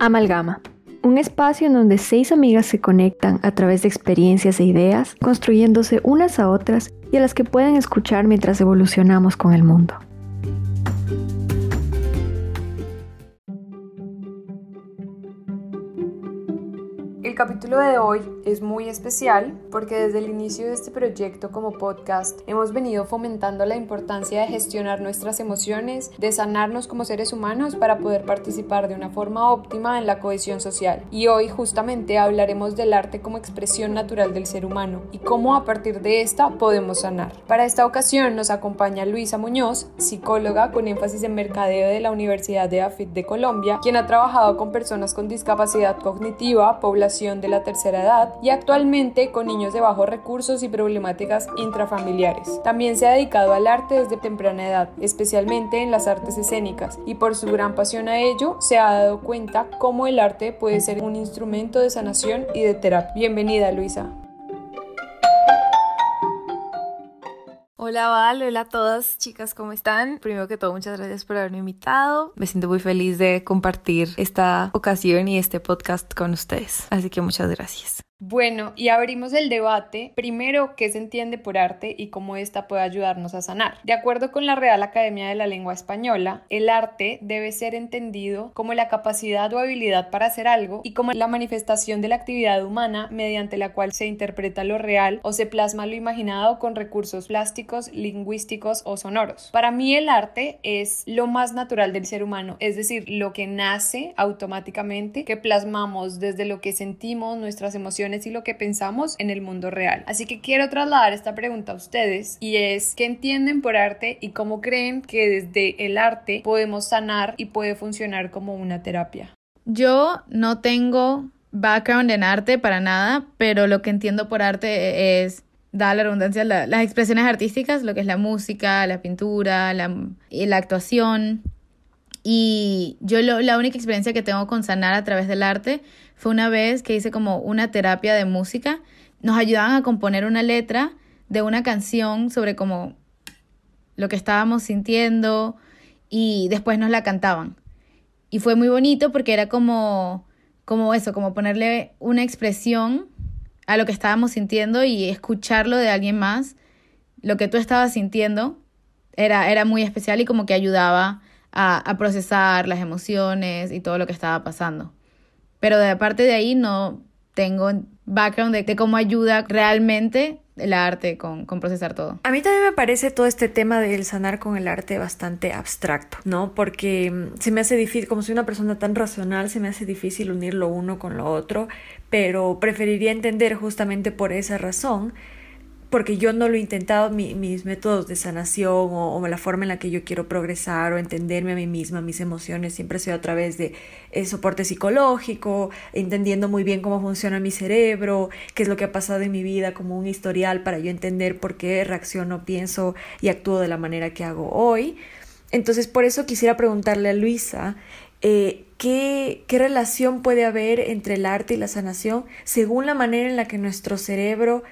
Amalgama. Un espacio en donde seis amigas se conectan a través de experiencias e ideas, construyéndose unas a otras y a las que pueden escuchar mientras evolucionamos con el mundo. De hoy es muy especial porque desde el inicio de este proyecto como podcast hemos venido fomentando la importancia de gestionar nuestras emociones, de sanarnos como seres humanos para poder participar de una forma óptima en la cohesión social. Y hoy justamente hablaremos del arte como expresión natural del ser humano y cómo a partir de esta podemos sanar. Para esta ocasión nos acompaña Luisa Muñoz, psicóloga con énfasis en mercadeo de la Universidad de AFIT de Colombia, quien ha trabajado con personas con discapacidad cognitiva, población de la tercera edad y actualmente con niños de bajos recursos y problemáticas intrafamiliares. También se ha dedicado al arte desde temprana edad, especialmente en las artes escénicas, y por su gran pasión a ello se ha dado cuenta cómo el arte puede ser un instrumento de sanación y de terapia. Bienvenida, Luisa. Hola Val, hola a todas chicas, ¿cómo están? Primero que todo, muchas gracias por haberme invitado. Me siento muy feliz de compartir esta ocasión y este podcast con ustedes. Así que muchas gracias. Bueno, y abrimos el debate. Primero, ¿qué se entiende por arte y cómo ésta puede ayudarnos a sanar? De acuerdo con la Real Academia de la Lengua Española, el arte debe ser entendido como la capacidad o habilidad para hacer algo y como la manifestación de la actividad humana mediante la cual se interpreta lo real o se plasma lo imaginado con recursos plásticos, lingüísticos o sonoros. Para mí el arte es lo más natural del ser humano, es decir, lo que nace automáticamente, que plasmamos desde lo que sentimos, nuestras emociones, y lo que pensamos en el mundo real. Así que quiero trasladar esta pregunta a ustedes y es ¿qué entienden por arte y cómo creen que desde el arte podemos sanar y puede funcionar como una terapia? Yo no tengo background en arte para nada, pero lo que entiendo por arte es da la redundancia, las expresiones artísticas, lo que es la música, la pintura, la, la actuación. Y yo la única experiencia que tengo con sanar a través del arte fue una vez que hice como una terapia de música. Nos ayudaban a componer una letra de una canción sobre como lo que estábamos sintiendo y después nos la cantaban. Y fue muy bonito porque era como, como eso, como ponerle una expresión a lo que estábamos sintiendo y escucharlo de alguien más, lo que tú estabas sintiendo, era, era muy especial y como que ayudaba a, procesar las emociones y todo lo que estaba pasando. Pero de aparte de ahí no tengo background de, cómo ayuda realmente el arte con, con, procesar todo. A mí también me parece todo este tema del sanar con el arte bastante abstracto, ¿no? Porque mm, se me hace difícil, como soy una persona tan racional, se me hace difícil unir lo uno con lo otro, pero preferiría entender justamente por esa razón porque yo no lo he intentado, mis métodos de sanación o, la forma en la que yo quiero progresar o entenderme a mí misma, mis emociones, siempre ha sido a través de eh, soporte psicológico, entendiendo muy bien cómo funciona mi cerebro, qué es lo que ha pasado en mi vida, como un historial para yo entender por qué reacciono, pienso y actúo de la manera que hago hoy. Entonces, por eso quisiera preguntarle a Luisa, eh, ¿qué, ¿qué relación puede haber entre el arte y la sanación según la manera en la que nuestro cerebro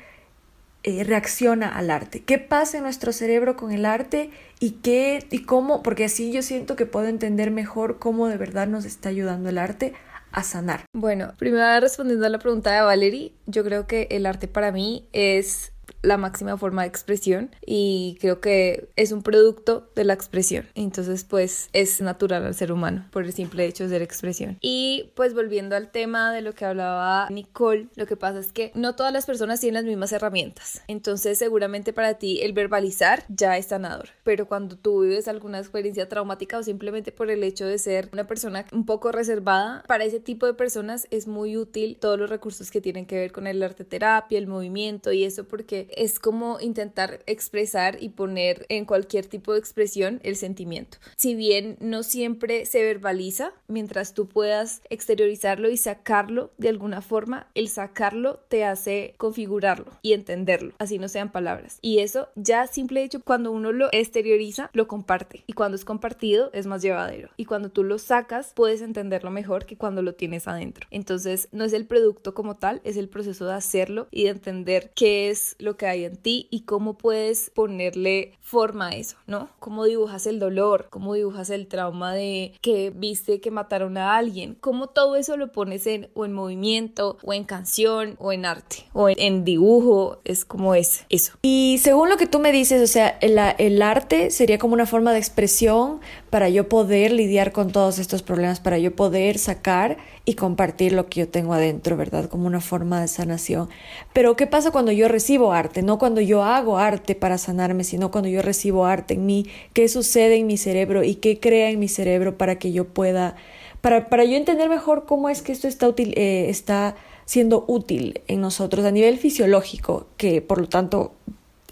eh, reacciona al arte, qué pasa en nuestro cerebro con el arte y qué y cómo, porque así yo siento que puedo entender mejor cómo de verdad nos está ayudando el arte a sanar. Bueno, primero respondiendo a la pregunta de Valerie, yo creo que el arte para mí es la máxima forma de expresión y creo que es un producto de la expresión. Entonces, pues es natural al ser humano por el simple hecho de ser expresión. Y pues volviendo al tema de lo que hablaba Nicole, lo que pasa es que no todas las personas tienen las mismas herramientas. Entonces, seguramente para ti el verbalizar ya es sanador. Pero cuando tú vives alguna experiencia traumática o simplemente por el hecho de ser una persona un poco reservada, para ese tipo de personas es muy útil todos los recursos que tienen que ver con el arte terapia, el movimiento y eso porque es como intentar expresar y poner en cualquier tipo de expresión el sentimiento. Si bien no siempre se verbaliza, mientras tú puedas exteriorizarlo y sacarlo de alguna forma, el sacarlo te hace configurarlo y entenderlo, así no sean palabras. Y eso ya simple hecho cuando uno lo exterioriza, lo comparte. Y cuando es compartido es más llevadero. Y cuando tú lo sacas, puedes entenderlo mejor que cuando lo tienes adentro. Entonces, no es el producto como tal, es el proceso de hacerlo y de entender qué es lo que hay en ti y cómo puedes ponerle forma a eso, ¿no? Cómo dibujas el dolor, cómo dibujas el trauma de que viste que mataron a alguien, cómo todo eso lo pones en o en movimiento o en canción o en arte o en, dibujo, es como es eso. Y según lo que tú me dices, o sea, el, el arte sería como una forma de expresión para yo poder lidiar con todos estos problemas, para yo poder sacar y compartir lo que yo tengo adentro, ¿verdad? Como una forma de sanación. Pero ¿qué pasa cuando yo recibo arte? No cuando yo hago arte para sanarme, sino cuando yo recibo arte en mí. ¿Qué sucede en mi cerebro y qué crea en mi cerebro para que yo pueda, para, para yo entender mejor cómo es que esto está, útil, eh, está siendo útil en nosotros a nivel fisiológico, que por lo tanto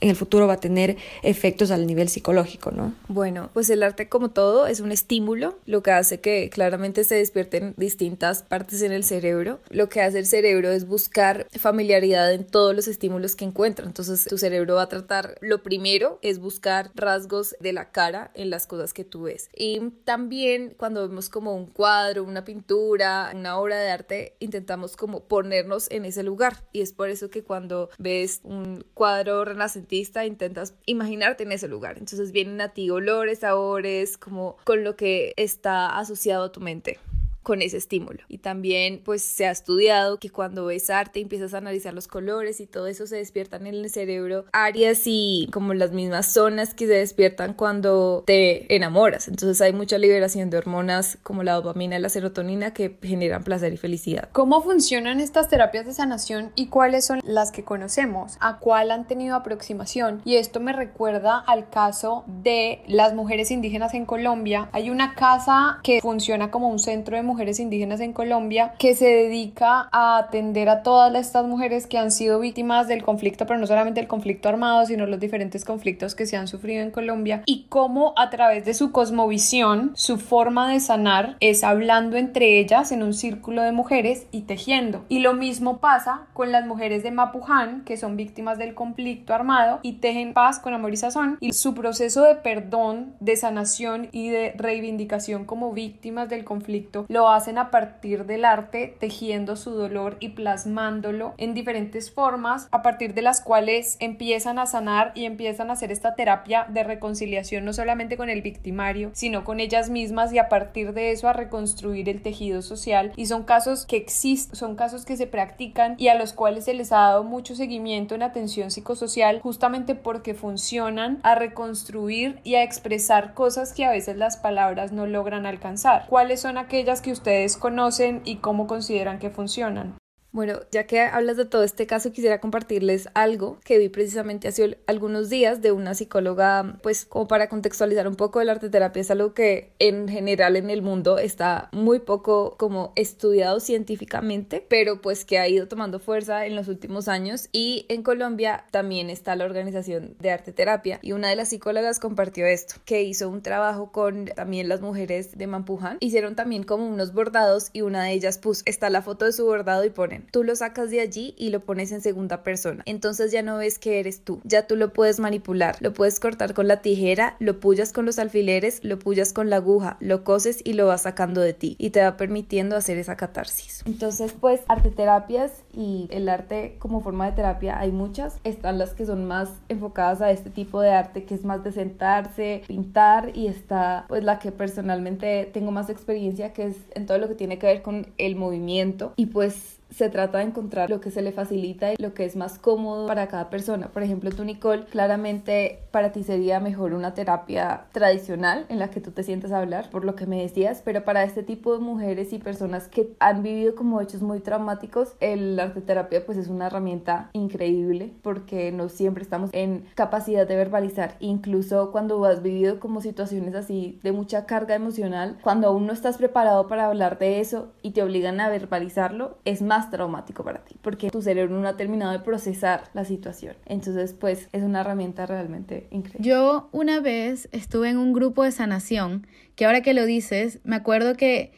en el futuro va a tener efectos al nivel psicológico, ¿no? Bueno, pues el arte como todo es un estímulo, lo que hace que claramente se despierten distintas partes en el cerebro. Lo que hace el cerebro es buscar familiaridad en todos los estímulos que encuentra. Entonces tu cerebro va a tratar, lo primero es buscar rasgos de la cara en las cosas que tú ves. Y también cuando vemos como un cuadro, una pintura, una obra de arte, intentamos como ponernos en ese lugar. Y es por eso que cuando ves un cuadro renacentista, intentas imaginarte en ese lugar. Entonces vienen a ti olores, sabores, como con lo que está asociado a tu mente con ese estímulo. Y también pues se ha estudiado que cuando ves arte empiezas a analizar los colores y todo eso se despiertan en el cerebro áreas y como las mismas zonas que se despiertan cuando te enamoras. Entonces hay mucha liberación de hormonas como la dopamina y la serotonina que generan placer y felicidad. ¿Cómo funcionan estas terapias de sanación y cuáles son las que conocemos? ¿A cuál han tenido aproximación? Y esto me recuerda al caso de las mujeres indígenas en Colombia. Hay una casa que funciona como un centro de mujeres mujeres indígenas en Colombia que se dedica a atender a todas estas mujeres que han sido víctimas del conflicto, pero no solamente el conflicto armado, sino los diferentes conflictos que se han sufrido en Colombia y cómo a través de su cosmovisión, su forma de sanar es hablando entre ellas en un círculo de mujeres y tejiendo. Y lo mismo pasa con las mujeres de Mapuján, que son víctimas del conflicto armado y tejen paz con amor y sazón. Y su proceso de perdón, de sanación y de reivindicación como víctimas del conflicto lo hacen a partir del arte, tejiendo su dolor y plasmándolo en diferentes formas, a partir de las cuales empiezan a sanar y empiezan a hacer esta terapia de reconciliación no solamente con el victimario, sino con ellas mismas y a partir de eso a reconstruir el tejido social. Y son casos que existen, son casos que se practican y a los cuales se les ha dado mucho seguimiento en atención psicosocial justamente porque funcionan a reconstruir y a expresar cosas que a veces las palabras no logran alcanzar. ¿Cuáles son aquellas que ustedes conocen y cómo consideran que funcionan. Bueno, ya que hablas de todo este caso, quisiera compartirles algo que vi precisamente hace algunos días de una psicóloga, pues como para contextualizar un poco el arte terapia, es algo que en general en el mundo está muy poco como estudiado científicamente, pero pues que ha ido tomando fuerza en los últimos años. Y en Colombia también está la organización de arte terapia y una de las psicólogas compartió esto, que hizo un trabajo con también las mujeres de Mampuján, hicieron también como unos bordados y una de ellas puso, está la foto de su bordado y ponen Tú lo sacas de allí y lo pones en segunda persona. Entonces ya no ves que eres tú. Ya tú lo puedes manipular. Lo puedes cortar con la tijera, lo puyas con los alfileres, lo puyas con la aguja, lo coses y lo vas sacando de ti. Y te va permitiendo hacer esa catarsis. Entonces, pues, arte terapias y el arte como forma de terapia hay muchas. Están las que son más enfocadas a este tipo de arte que es más de sentarse, pintar y está pues la que personalmente tengo más experiencia que es en todo lo que tiene que ver con el movimiento y pues se trata de encontrar lo que se le facilita y lo que es más cómodo para cada persona. Por ejemplo, tú, Nicole, claramente para ti sería mejor una terapia tradicional en la que tú te sientas a hablar, por lo que me decías, pero para este tipo de mujeres y personas que han vivido como hechos muy traumáticos, el arte terapia pues es una herramienta increíble porque no siempre estamos en capacidad de verbalizar, incluso cuando has vivido como situaciones así de mucha carga emocional, cuando aún no estás preparado para hablar de eso y te obligan a verbalizarlo, es más traumático para ti, porque tu cerebro no ha terminado de procesar la situación. Entonces, pues es una herramienta realmente increíble. Yo una vez estuve en un grupo de sanación, que ahora que lo dices, me acuerdo que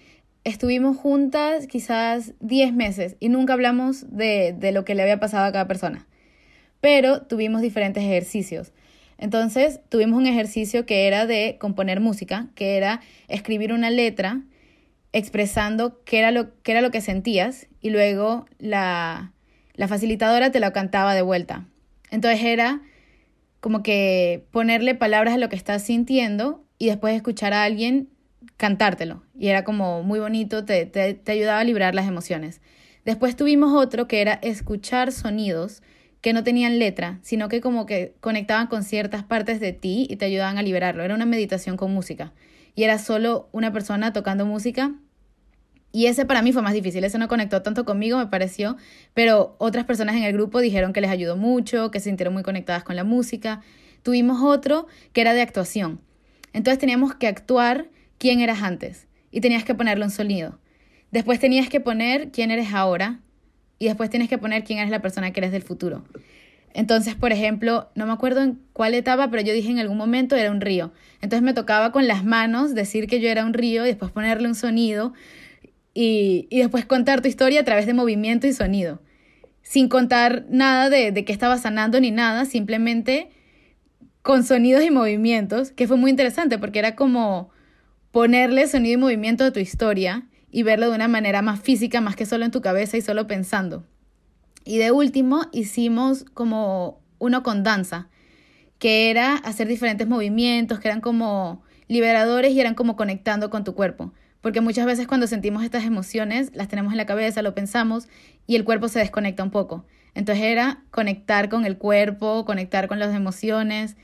estuvimos juntas quizás 10 meses y nunca hablamos de, de lo que le había pasado a cada persona, pero tuvimos diferentes ejercicios. Entonces tuvimos un ejercicio que era de componer música, que era escribir una letra expresando qué era lo, qué era lo que sentías y luego la, la facilitadora te lo cantaba de vuelta. Entonces era como que ponerle palabras a lo que estás sintiendo y después escuchar a alguien cantártelo. Y era como muy bonito, te, te, te ayudaba a librar las emociones. Después tuvimos otro que era escuchar sonidos que no tenían letra, sino que como que conectaban con ciertas partes de ti y te ayudaban a liberarlo. Era una meditación con música. Y era solo una persona tocando música. Y ese para mí fue más difícil, ese no conectó tanto conmigo, me pareció, pero otras personas en el grupo dijeron que les ayudó mucho, que se sintieron muy conectadas con la música. Tuvimos otro que era de actuación. Entonces teníamos que actuar quién eras antes y tenías que ponerlo en sonido. Después tenías que poner quién eres ahora y después tienes que poner quién eres la persona que eres del futuro. Entonces, por ejemplo, no me acuerdo en cuál etapa, pero yo dije en algún momento era un río. Entonces me tocaba con las manos decir que yo era un río y después ponerle un sonido y, después contar tu historia a través de movimiento y sonido. Sin contar nada de, de qué estaba sanando ni nada, simplemente con sonidos y movimientos, que fue muy interesante porque era como ponerle sonido y movimiento a tu historia y verlo de una manera más física, más que solo en tu cabeza y solo pensando. Y de último hicimos como uno con danza, que era hacer diferentes movimientos, que eran como liberadores y eran como conectando con tu cuerpo. Porque muchas veces cuando sentimos estas emociones, las tenemos en la cabeza, lo pensamos y el cuerpo se desconecta un poco. Entonces era conectar con el cuerpo, conectar con las emociones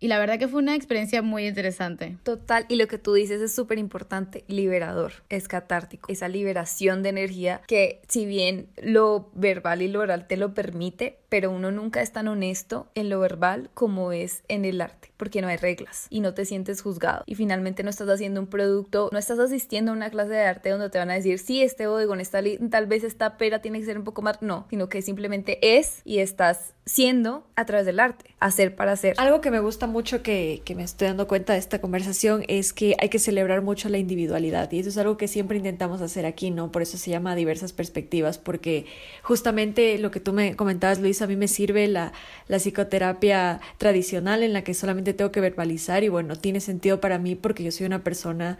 y la verdad que fue una experiencia muy interesante. Total, y lo que tú dices es súper importante, liberador, es catártico, esa liberación de energía que si bien lo verbal y lo oral te lo permite, pero uno nunca es tan honesto en lo verbal como es en el arte, porque no hay reglas y no te sientes juzgado. Y finalmente no estás haciendo un producto, no estás asistiendo a una clase de arte donde te van a decir, sí, este bodegón está tal vez esta pera tiene que ser un poco más, no, sino que simplemente es y estás siendo a través del arte, hacer para hacer. Algo que me gusta mucho que, que me estoy dando cuenta de esta conversación es que hay que celebrar mucho la individualidad y eso es algo que siempre intentamos hacer aquí, ¿no? Por eso se llama diversas perspectivas, porque justamente lo que tú me comentabas, Luis, a mí me sirve la, la psicoterapia tradicional en la que solamente tengo que verbalizar y bueno, tiene sentido para mí porque yo soy una persona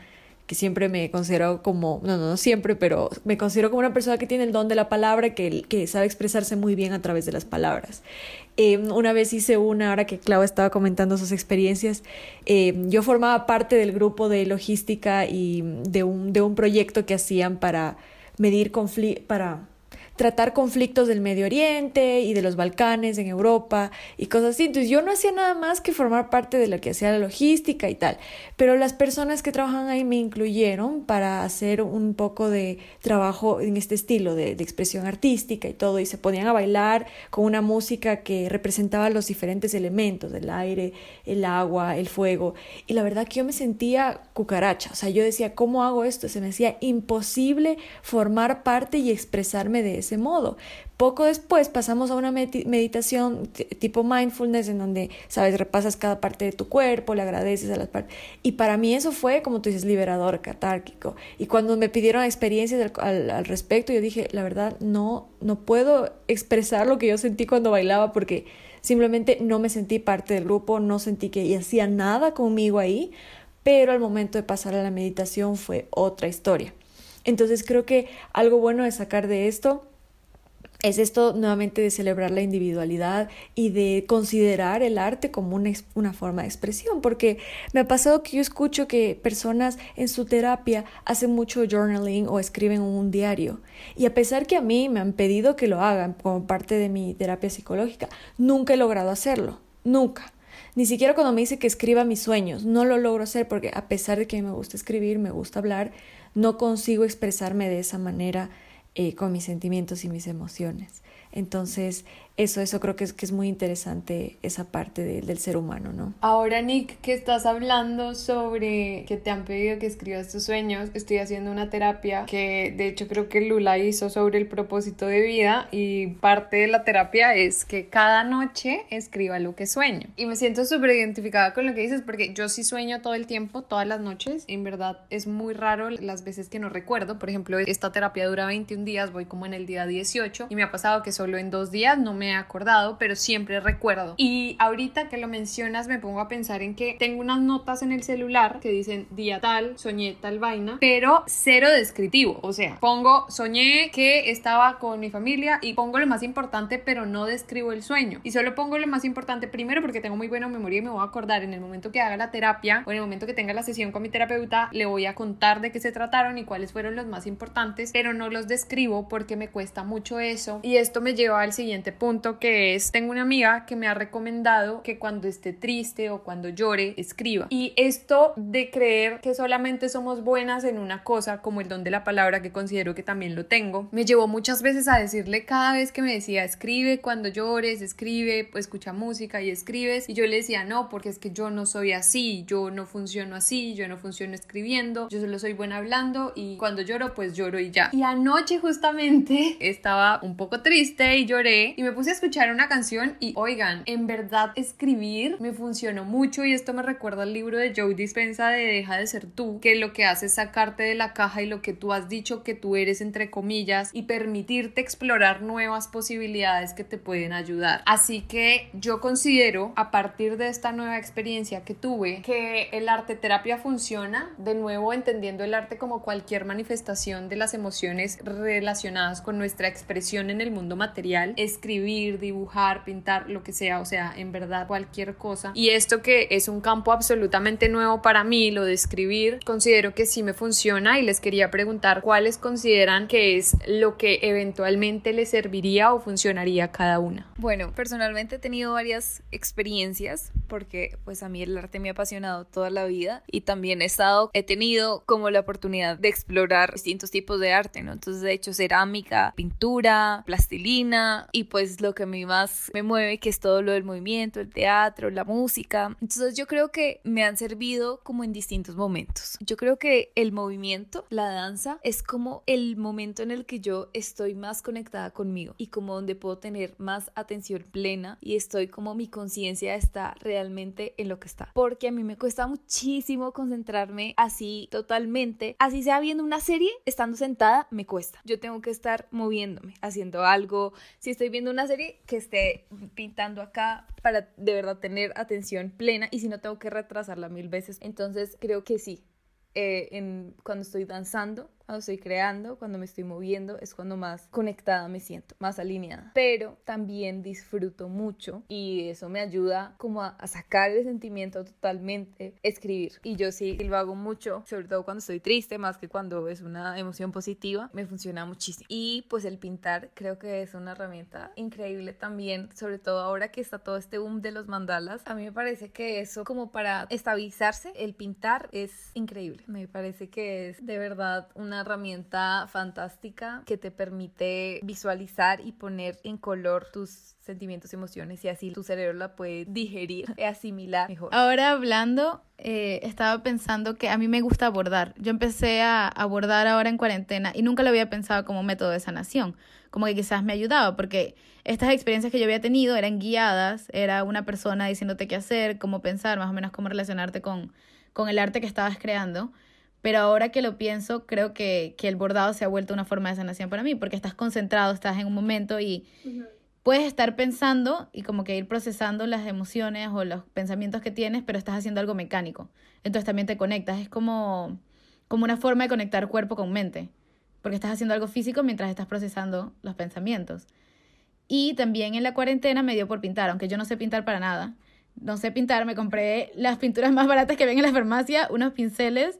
que siempre me considero como, no, no, no siempre, pero me considero como una persona que tiene el don de la palabra, que, que sabe expresarse muy bien a través de las palabras. Eh, una vez hice una, ahora que Clau estaba comentando sus experiencias, eh, yo formaba parte del grupo de logística y de un, de un proyecto que hacían para medir conflictos, para tratar conflictos del Medio Oriente y de los Balcanes en Europa y cosas así. Entonces yo no hacía nada más que formar parte de lo que hacía la logística y tal. Pero las personas que trabajan ahí me incluyeron para hacer un poco de trabajo en este estilo de, de expresión artística y todo. Y se ponían a bailar con una música que representaba los diferentes elementos, el aire, el agua, el fuego. Y la verdad que yo me sentía cucaracha. O sea, yo decía, ¿cómo hago esto? Se me hacía imposible formar parte y expresarme de modo. Poco después pasamos a una meditación tipo mindfulness en donde, sabes, repasas cada parte de tu cuerpo, le agradeces a las partes. Y para mí eso fue, como tú dices, liberador, catárquico. Y cuando me pidieron experiencias al, al respecto, yo dije, la verdad, no, no puedo expresar lo que yo sentí cuando bailaba porque simplemente no me sentí parte del grupo, no sentí que hacía nada conmigo ahí, pero al momento de pasar a la meditación fue otra historia. Entonces creo que algo bueno de sacar de esto es esto nuevamente de celebrar la individualidad y de considerar el arte como una, una, forma de expresión, porque me ha pasado que yo escucho que personas en su terapia hacen mucho journaling o escriben un diario, y a pesar que a mí me han pedido que lo hagan como parte de mi terapia psicológica, nunca he logrado hacerlo, nunca. Ni siquiera cuando me dice que escriba mis sueños, no lo logro hacer porque a pesar de que me gusta escribir, me gusta hablar, no consigo expresarme de esa manera eh, con mis sentimientos y mis emociones. Entonces, eso, eso creo que es, que es muy interesante esa parte del ser humano, ¿no? Ahora, Nick, que estás hablando sobre que te han pedido que escribas tus sueños, estoy haciendo una terapia que de hecho creo que Lula hizo sobre el propósito de vida y parte de la terapia es que cada noche escriba lo que sueño. Y me siento súper identificada con lo que dices porque yo sí sueño todo el tiempo, todas las noches. En verdad es muy raro las veces que no recuerdo. Por ejemplo, esta terapia dura 21 días, voy como en el día 18 y me ha pasado que solo en dos días no me he acordado, pero siempre recuerdo. Y ahorita que lo mencionas me pongo a pensar en que tengo unas notas en el celular que dicen día tal, soñé tal vaina, pero cero descriptivo. O sea, pongo soñé que estaba con mi familia y pongo lo más importante, pero no describo el sueño. Y solo pongo lo más importante primero porque tengo muy buena memoria y me voy a acordar en el momento que haga la terapia o en el momento que tenga la sesión con mi terapeuta, le voy a contar de qué se trataron y cuáles fueron los más importantes, pero no los describo porque me cuesta mucho eso. Y esto me lleva al siguiente punto que es, tengo una amiga que me ha recomendado que cuando esté triste o cuando llore, escriba. Y esto de creer que solamente somos buenas en una cosa, como el don de la palabra, que considero que también lo tengo, me llevó muchas veces a decirle cada vez que me decía, escribe cuando llores, escribe, pues escucha música y escribes. Y yo le decía, no, porque es que yo no soy así, yo no funciono así, yo no funciono escribiendo, yo solo soy buena hablando y cuando lloro, pues lloro y ya. Y anoche justamente estaba un poco triste y lloré y me puse a escuchar una canción y oigan, en verdad escribir me funcionó mucho y esto me recuerda al libro de Joe Dispensa de Deja de ser tú, que lo que hace es sacarte de la caja y lo que tú has dicho que tú eres entre comillas y permitirte explorar nuevas posibilidades que te pueden ayudar. Así que yo considero a partir de esta nueva experiencia que tuve que el arte terapia funciona, de nuevo entendiendo el arte como cualquier manifestación de las emociones relacionadas con nuestra expresión en el mundo material, escribir, dibujar, pintar, lo que sea, o sea, en verdad cualquier cosa. Y esto que es un campo absolutamente nuevo para mí, lo de escribir, considero que sí me funciona y les quería preguntar cuáles consideran que es lo que eventualmente les serviría o funcionaría a cada una. Bueno, personalmente he tenido varias experiencias porque pues a mí el arte me ha apasionado toda la vida y también he estado, he tenido como la oportunidad de explorar distintos tipos de arte, ¿no? Entonces he hecho cerámica, pintura, plastilina y pues lo que a mí más me mueve que es todo lo del movimiento, el teatro, la música. Entonces yo creo que me han servido como en distintos momentos. Yo creo que el movimiento, la danza, es como el momento en el que yo estoy más conectada conmigo y como donde puedo tener más atención plena y estoy como mi conciencia está realmente en lo que está. Porque a mí me cuesta muchísimo concentrarme así totalmente, así sea viendo una serie, estando sentada, me cuesta. Yo tengo que estar moviéndome, haciendo algo. Si estoy viendo una serie, que esté pintando acá para de verdad tener atención plena y si no tengo que retrasarla mil veces. Entonces creo que sí. Eh, en, cuando estoy danzando, cuando estoy creando, cuando me estoy moviendo, es cuando más conectada me siento, más alineada. Pero también disfruto mucho y eso me ayuda como a, sacar el sentimiento totalmente, escribir. Y yo sí lo hago mucho, sobre todo cuando estoy triste, más que cuando es una emoción positiva, me funciona muchísimo. Y pues el pintar creo que es una herramienta increíble también, sobre todo ahora que está todo este boom de los mandalas. A mí me parece que eso como para estabilizarse, el pintar es increíble. Me parece que es de verdad una herramienta fantástica que te permite visualizar y poner en color tus sentimientos y emociones y así tu cerebro la puede digerir y asimilar mejor. Ahora hablando, eh, estaba pensando que a mí me gusta abordar. Yo empecé a abordar ahora en cuarentena y nunca lo había pensado como método de sanación, como que quizás me ayudaba porque estas experiencias que yo había tenido eran guiadas, era una persona diciéndote qué hacer, cómo pensar, más o menos cómo relacionarte con, con el arte que estabas creando. Pero ahora que lo pienso, creo que, que, el bordado se ha vuelto una forma de sanación para mí, porque estás concentrado, estás en un momento y puedes estar pensando y como que ir procesando las emociones o los pensamientos que tienes, pero estás haciendo algo mecánico. Entonces también te conectas, es como, como una forma de conectar cuerpo con mente, porque estás haciendo algo físico mientras estás procesando los pensamientos. Y también en la cuarentena me dio por pintar, aunque yo no sé pintar para nada. No sé pintar, me compré las pinturas más baratas que ven en la farmacia, unos pinceles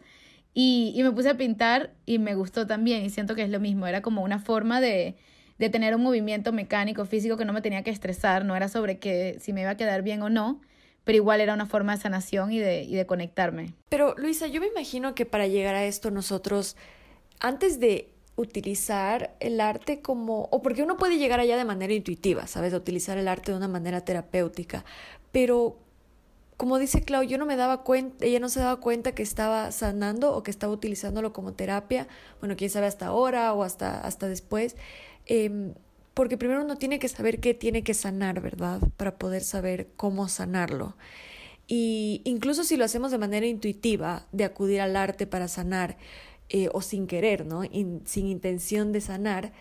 y, me puse a pintar y me gustó también y siento que es lo mismo, era como una forma de, de tener un movimiento mecánico, físico que no me tenía que estresar, no era sobre que si me iba a quedar bien o no, pero igual era una forma de sanación y de, y de conectarme. Pero Luisa, yo me imagino que para llegar a esto nosotros, antes de utilizar el arte como, o porque uno puede llegar allá de manera intuitiva, ¿sabes? utilizar el arte de una manera terapéutica, pero como dice Clau, yo no me daba cuenta, ella no se daba cuenta que estaba sanando o que estaba utilizándolo como terapia, bueno, quién sabe hasta ahora o hasta, después, em, porque primero uno tiene que saber qué tiene que sanar, ¿verdad? Para poder saber cómo sanarlo. Y incluso si lo hacemos de manera intuitiva, de acudir al arte para sanar, eh, o sin querer, ¿no? sin intención de sanar,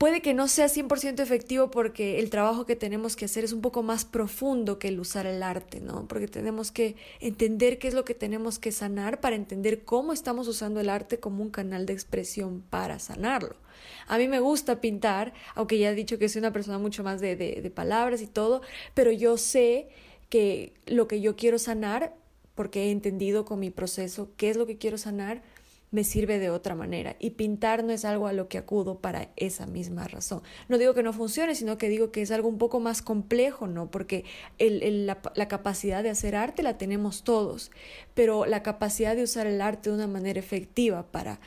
puede que no sea 100% efectivo porque el trabajo que tenemos que hacer es un poco más profundo que el usar el arte, ¿no? Porque tenemos que entender qué es lo que tenemos que sanar para entender cómo estamos usando el arte como un canal de expresión para sanarlo. A mí me gusta pintar, aunque ya he dicho que soy una persona mucho más de, de, palabras y todo, pero yo sé que lo que yo quiero sanar, porque he entendido con mi proceso qué es lo que quiero sanar, me sirve de otra manera. Y pintar no es algo a lo que acudo para esa misma razón. No digo que no funcione, sino que digo que es algo un poco más complejo, ¿no? Porque el, la, la, capacidad de hacer arte la tenemos todos, pero la capacidad de usar el arte de una manera efectiva para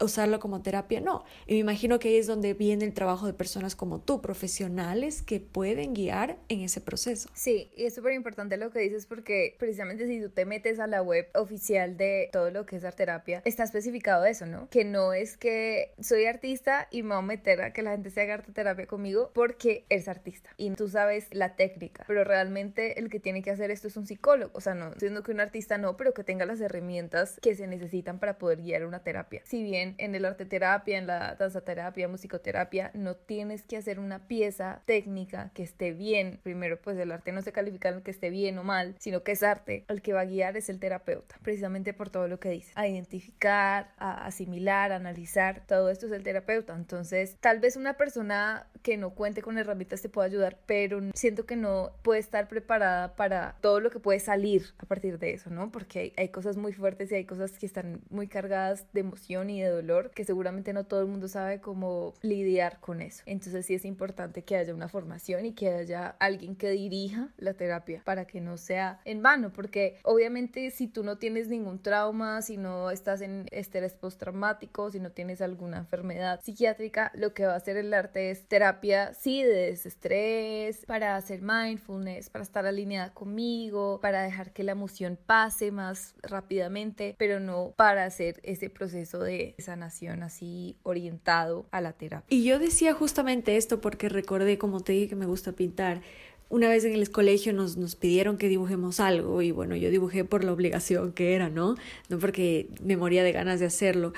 usarlo como terapia, no. Y me imagino que ahí es donde viene el trabajo de personas como tú, profesionales que pueden guiar en ese proceso. Sí, y es súper importante lo que dices porque precisamente si tú te metes a la web oficial de todo lo que es arte terapia, está especificado eso, ¿no? Que no es que soy artista y me voy a meter a que la gente se haga arte terapia conmigo porque eres artista y tú sabes la técnica, pero realmente el que tiene que hacer esto es un psicólogo, o sea, no siendo que un artista no, pero que tenga las herramientas que se necesitan para poder guiar una terapia. Si bien en el arte terapia, en la danza terapia, musicoterapia, no tienes que hacer una pieza técnica que esté bien. Primero, pues el arte no se califica en que esté bien o mal, sino que es arte. El que va a guiar es el terapeuta, precisamente por todo lo que dice. A identificar, a asimilar, a analizar, todo esto es el terapeuta. Entonces, tal vez una persona que no cuente con herramientas te pueda ayudar, pero siento que no puede estar preparada para todo lo que puede salir a partir de eso, ¿no? Porque hay, hay cosas muy fuertes y hay cosas que están muy cargadas de emoción y de dolor que seguramente no todo el mundo sabe cómo lidiar con eso. Entonces sí es importante que haya una formación y que haya alguien que dirija la terapia para que no sea en vano, porque obviamente si tú no tienes ningún trauma, si no estás en estrés postraumático, si no tienes alguna enfermedad psiquiátrica, lo que va a hacer el arte es terapia, sí, de desestrés, para hacer mindfulness, para estar alineada conmigo, para dejar que la emoción pase más rápidamente, pero no para hacer ese proceso de sanación así orientado a la terapia. Y yo decía justamente esto porque recordé, como te dije, que me gusta pintar. Una vez en el colegio nos, nos pidieron que dibujemos algo y bueno, yo dibujé por la obligación que era, ¿no? No porque me moría de ganas de hacerlo.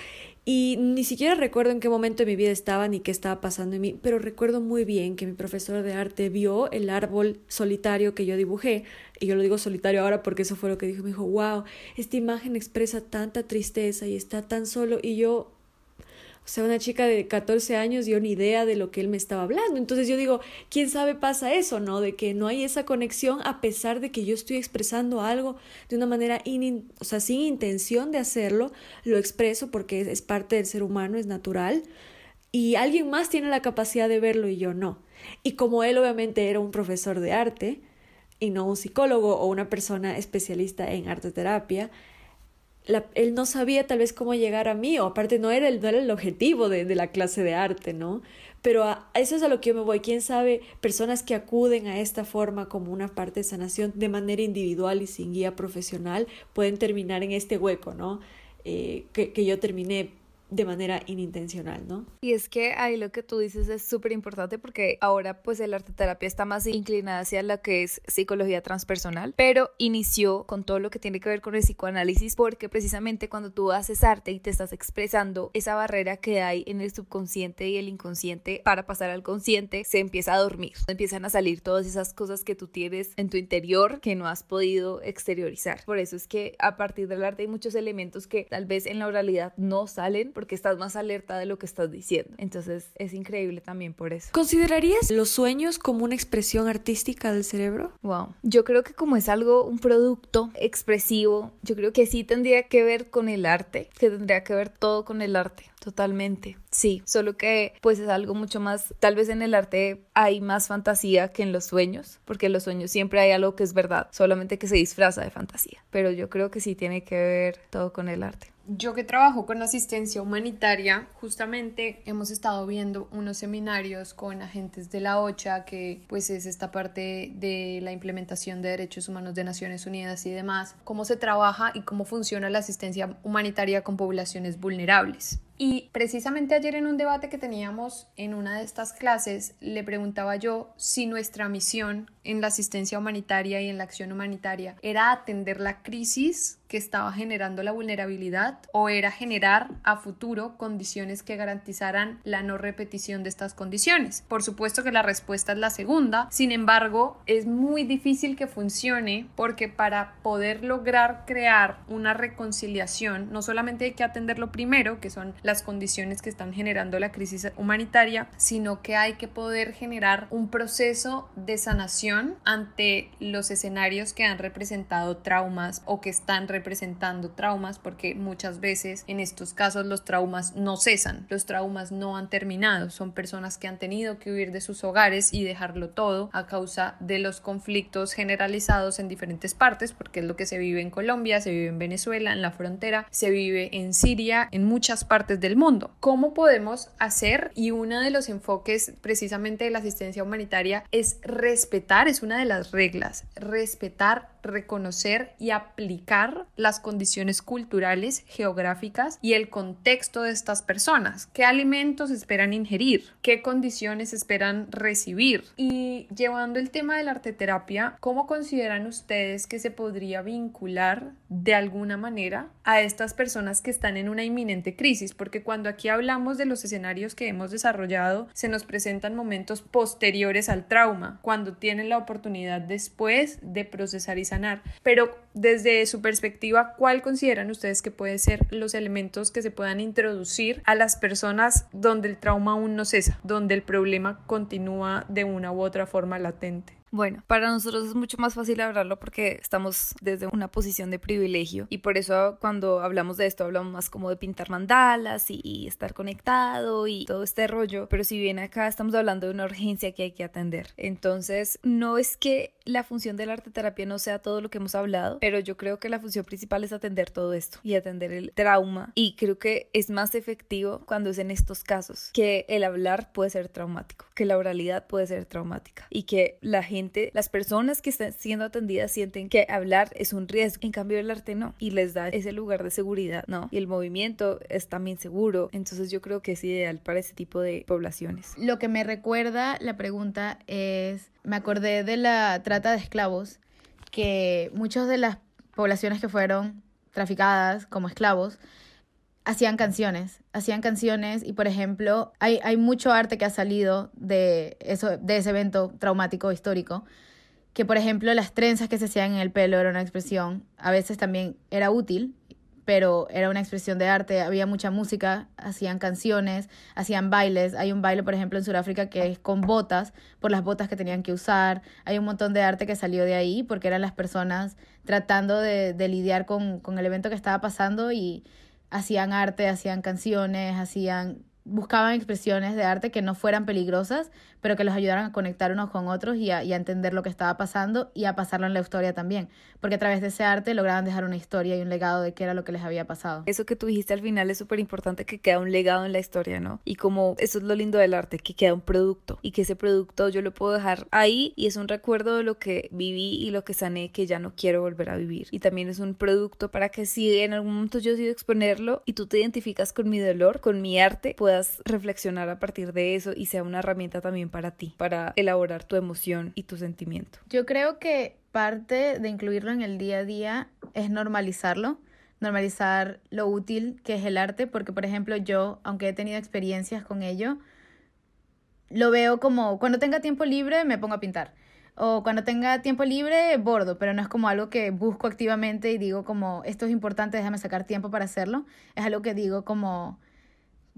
Y ni siquiera recuerdo en qué momento de mi vida estaba ni qué estaba pasando en mí, pero recuerdo muy bien que mi profesor de arte vio el árbol solitario que yo dibujé. Y yo lo digo solitario ahora porque eso fue lo que dijo. Me dijo, wow, esta imagen expresa tanta tristeza y está tan solo. Y yo, o sea, una chica de 14 años dio ni idea de lo que él me estaba hablando. Entonces yo digo, ¿quién sabe pasa eso, no? De que no hay esa conexión a pesar de que yo estoy expresando algo de una manera, in, o sea, sin intención de hacerlo, lo expreso porque es parte del ser humano, es natural. Y alguien más tiene la capacidad de verlo y yo no. Y como él obviamente era un profesor de arte y no un psicólogo o una persona especialista en arte terapia, la, él no sabía tal vez cómo llegar a mí, o aparte no era el, no era el objetivo de, la clase de arte, ¿no? Pero a, a eso es a lo que yo me voy. ¿Quién sabe? Personas que acuden a esta forma como una parte de sanación de manera individual y sin guía profesional pueden terminar en este hueco, ¿no? Eh, que yo terminé de manera inintencional, ¿no? Y es que ahí lo que tú dices es súper importante porque ahora pues el arte terapia está más inclinada hacia lo que es psicología transpersonal, pero inició con todo lo que tiene que ver con el psicoanálisis porque precisamente cuando tú haces arte y te estás expresando esa barrera que hay en el subconsciente y el inconsciente para pasar al consciente se empieza a dormir, empiezan a salir todas esas cosas que tú tienes en tu interior que no has podido exteriorizar. Por eso es que a partir del arte hay muchos elementos que tal vez en la oralidad no salen porque estás más alerta de lo que estás diciendo. Entonces es increíble también por eso. ¿Considerarías los sueños como una expresión artística del cerebro? Wow. Yo creo que como es algo, un producto expresivo, yo creo que sí tendría que ver con el arte, que tendría que ver todo con el arte. Totalmente, sí, solo que pues es algo mucho más, tal vez en el arte hay más fantasía que en los sueños, porque en los sueños siempre hay algo que es verdad, solamente que se disfraza de fantasía, pero yo creo que sí tiene que ver todo con el arte. Yo que trabajo con asistencia humanitaria, justamente hemos estado viendo unos seminarios con agentes de la OCHA, que pues es esta parte de la implementación de derechos humanos de Naciones Unidas y demás, cómo se trabaja y cómo funciona la asistencia humanitaria con poblaciones vulnerables. Y precisamente ayer en un debate que teníamos en una de estas clases, le preguntaba yo si nuestra misión en la asistencia humanitaria y en la acción humanitaria era atender la crisis que estaba generando la vulnerabilidad o era generar a futuro condiciones que garantizaran la no repetición de estas condiciones. Por supuesto que la respuesta es la segunda, sin embargo es muy difícil que funcione porque para poder lograr crear una reconciliación no solamente hay que atender lo primero, que son las condiciones que están generando la crisis humanitaria, sino que hay que poder generar un proceso de sanación ante los escenarios que han representado traumas o que están representando traumas, porque muchas veces en estos casos los traumas no cesan, los traumas no han terminado, son personas que han tenido que huir de sus hogares y dejarlo todo a causa de los conflictos generalizados en diferentes partes, porque es lo que se vive en Colombia, se vive en Venezuela, en la frontera, se vive en Siria, en muchas partes del mundo. ¿Cómo podemos hacer? Y uno de los enfoques precisamente de la asistencia humanitaria es respetar es una de las reglas, respetar reconocer y aplicar las condiciones culturales, geográficas y el contexto de estas personas. ¿Qué alimentos esperan ingerir? ¿Qué condiciones esperan recibir? Y llevando el tema de la arteterapia, ¿cómo consideran ustedes que se podría vincular de alguna manera a estas personas que están en una inminente crisis? Porque cuando aquí hablamos de los escenarios que hemos desarrollado, se nos presentan momentos posteriores al trauma, cuando tienen la oportunidad después de procesar y sanar. Pero desde su perspectiva, ¿cuál consideran ustedes que pueden ser los elementos que se puedan introducir a las personas donde el trauma aún no cesa, donde el problema continúa de una u otra forma latente? Bueno, para nosotros es mucho más fácil hablarlo porque estamos desde una posición de privilegio y por eso cuando hablamos de esto hablamos más como de pintar mandalas y, estar conectado y todo este rollo, pero si bien acá estamos hablando de una urgencia que hay que atender. Entonces, no es que la función de la arte terapia no sea todo lo que hemos hablado, pero yo creo que la función principal es atender todo esto y atender el trauma y creo que es más efectivo cuando es en estos casos que el hablar puede ser traumático, que la oralidad puede ser traumática y que la gente las personas que están siendo atendidas sienten que hablar es un riesgo, en cambio el arte no, y les da ese lugar de seguridad, ¿no? Y el movimiento es también seguro, entonces yo creo que es ideal para ese tipo de poblaciones. Lo que me recuerda la pregunta es, me acordé de la trata de esclavos, que muchas de las poblaciones que fueron traficadas como esclavos, hacían canciones, hacían canciones y por ejemplo hay, hay mucho arte que ha salido de, eso, de ese evento traumático histórico, que por ejemplo las trenzas que se hacían en el pelo era una expresión, a veces también era útil, pero era una expresión de arte, había mucha música, hacían canciones, hacían bailes, hay un baile por ejemplo en Sudáfrica que es con botas, por las botas que tenían que usar, hay un montón de arte que salió de ahí porque eran las personas tratando de, lidiar con, con el evento que estaba pasando y, hacían arte, hacían canciones, hacían buscaban expresiones de arte que no fueran peligrosas, pero que los ayudaran a conectar unos con otros y a, entender lo que estaba pasando y a pasarlo en la historia también, porque a través de ese arte lograban dejar una historia y un legado de qué era lo que les había pasado. Eso que tú dijiste al final es súper importante que queda un legado en la historia, ¿no? Y como eso es lo lindo del arte, que queda un producto y que ese producto yo lo puedo dejar ahí y es un recuerdo de lo que viví y lo que sané que ya no quiero volver a vivir. Y también es un producto para que si en algún momento yo decido exponerlo y tú te identificas con mi dolor, con mi arte, puedas reflexionar a partir de eso y sea una herramienta también para ti, para elaborar tu emoción y tu sentimiento. Yo creo que parte de incluirlo en el día a día es normalizarlo, normalizar lo útil que es el arte, porque por ejemplo yo, aunque he tenido experiencias con ello, lo veo como cuando tenga tiempo libre me pongo a pintar. O cuando tenga tiempo libre, bordo, pero no es como algo que busco activamente y digo como, esto es importante, déjame sacar tiempo para hacerlo. Es algo que digo como,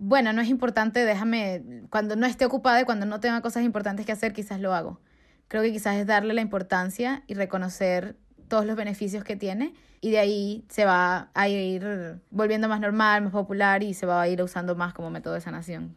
bueno, no es importante, déjame, cuando no esté ocupada y cuando no tenga cosas importantes que hacer, quizás lo hago. Creo que quizás es darle la importancia y reconocer todos los beneficios que tiene y de ahí se va a ir volviendo más normal, más popular y se va a ir usando más como método de sanación.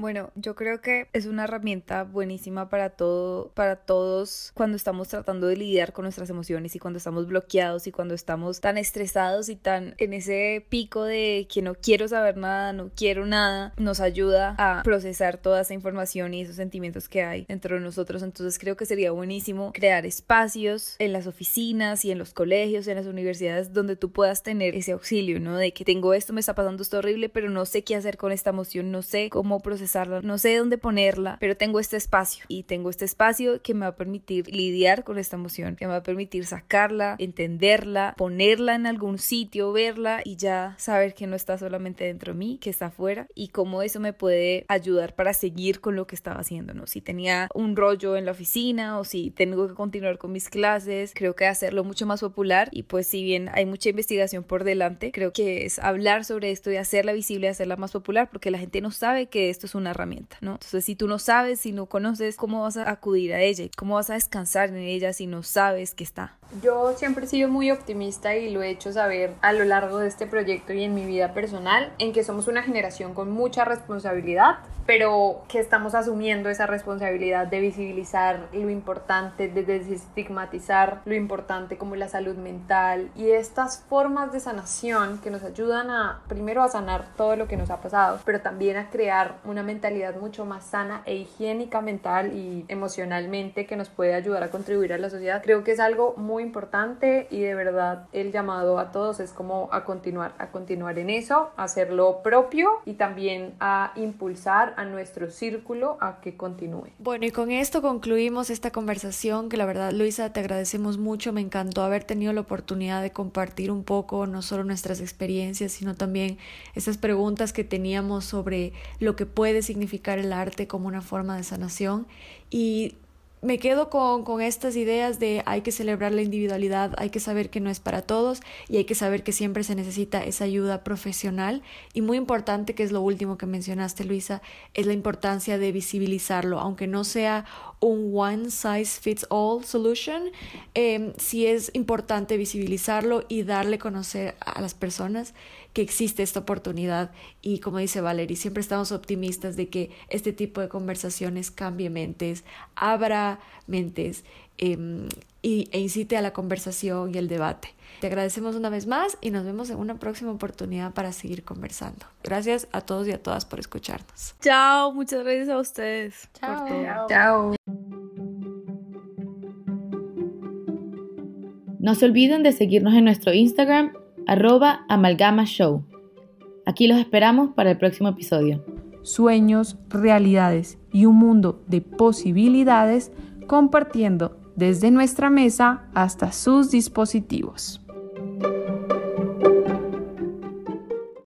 Bueno, yo creo que es una herramienta buenísima para todo, para todos cuando estamos tratando de lidiar con nuestras emociones y cuando estamos bloqueados y cuando estamos tan estresados y tan en ese pico de que no quiero saber nada, no quiero nada, nos ayuda a procesar toda esa información y esos sentimientos que hay dentro de nosotros. Entonces creo que sería buenísimo crear espacios en las oficinas y en los colegios, en las universidades donde tú puedas tener ese auxilio, ¿no? De que tengo esto, me está pasando esto horrible, pero no sé qué hacer con esta emoción, no sé cómo procesar no sé dónde ponerla, pero tengo este espacio y tengo este espacio que me va a permitir lidiar con esta emoción, que me va a permitir sacarla, entenderla, ponerla en algún sitio, verla y ya saber que no está solamente dentro de mí, que está afuera y cómo eso me puede ayudar para seguir con lo que estaba haciendo, ¿no? Si tenía un rollo en la oficina o si tengo que continuar con mis clases, creo que hacerlo mucho más popular y pues si bien hay mucha investigación por delante, creo que es hablar sobre esto y hacerla visible, hacerla más popular porque la gente no sabe que esto es una herramienta, ¿no? Entonces, si tú no sabes, si no conoces, ¿cómo vas a acudir a ella? ¿Cómo vas a descansar en ella si no sabes que está? Yo siempre he sido muy optimista y lo he hecho saber a lo largo de este proyecto y en mi vida personal, en que somos una generación con mucha responsabilidad, pero que estamos asumiendo esa responsabilidad de visibilizar lo importante, de desestigmatizar lo importante como la salud mental y estas formas de sanación que nos ayudan a, primero a sanar todo lo que nos ha pasado, pero también a crear una mentalidad mucho más sana e higiénica mental y emocionalmente que nos puede ayudar a contribuir a la sociedad. Creo que es algo muy importante y de verdad el llamado a todos es como a continuar, a continuar en eso, a hacerlo propio y también a impulsar a nuestro círculo a que continúe. Bueno, y con esto concluimos esta conversación que la verdad Luisa te agradecemos mucho, me encantó haber tenido la oportunidad de compartir un poco no solo nuestras experiencias, sino también esas preguntas que teníamos sobre lo que puede significar el arte como una forma de sanación y me quedo con, con, estas ideas de hay que celebrar la individualidad, hay que saber que no es para todos y hay que saber que siempre se necesita esa ayuda profesional. Y muy importante, que es lo último que mencionaste Luisa, es la importancia de visibilizarlo, aunque no sea un one size fits all solution, eh, sí es importante visibilizarlo y darle a conocer a las personas que existe esta oportunidad y como dice Valerie, siempre estamos optimistas de que este tipo de conversaciones cambie mentes, abra mentes em, y, e incite a la conversación y el debate. Te agradecemos una vez más y nos vemos en una próxima oportunidad para seguir conversando. Gracias a todos y a todas por escucharnos. Chao, muchas gracias a ustedes. Chao. Chao. No se olviden de seguirnos en nuestro Instagram arroba amalgama show. Aquí los esperamos para el próximo episodio. Sueños, realidades y un mundo de posibilidades compartiendo desde nuestra mesa hasta sus dispositivos.